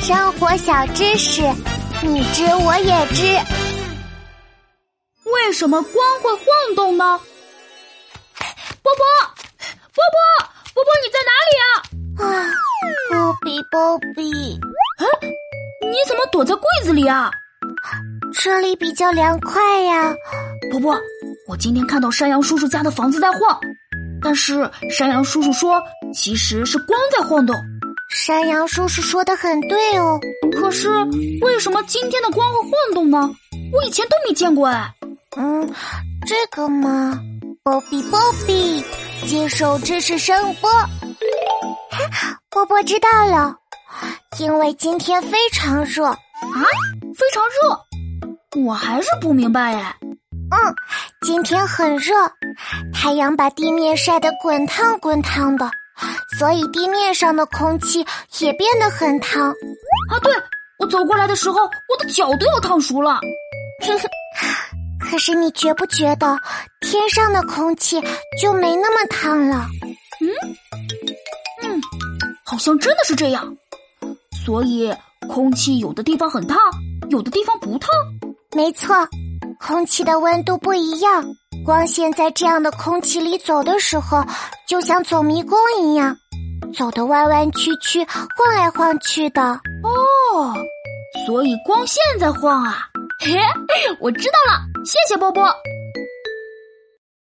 生活小知识，你知我也知。为什么光会晃动呢？波波，波波，波波，你在哪里啊？啊，波比，波比，啊，你怎么躲在柜子里啊？这里比较凉快呀。波波，我今天看到山羊叔叔家的房子在晃，但是山羊叔叔说其实是光在晃动。山羊叔叔说的很对哦，可是为什么今天的光会晃动呢？我以前都没见过哎。嗯，这个嘛，波比波比，接受知识声波。波波知道了，因为今天非常热啊，非常热，我还是不明白哎。嗯，今天很热，太阳把地面晒得滚烫滚烫的。所以地面上的空气也变得很烫啊！对我走过来的时候，我的脚都要烫熟了。可是你觉不觉得天上的空气就没那么烫了？嗯嗯，好像真的是这样。所以空气有的地方很烫，有的地方不烫。没错，空气的温度不一样。光线在这样的空气里走的时候，就像走迷宫一样，走得弯弯曲曲、晃来晃去的。哦，所以光线在晃啊！嘿，我知道了，谢谢波波。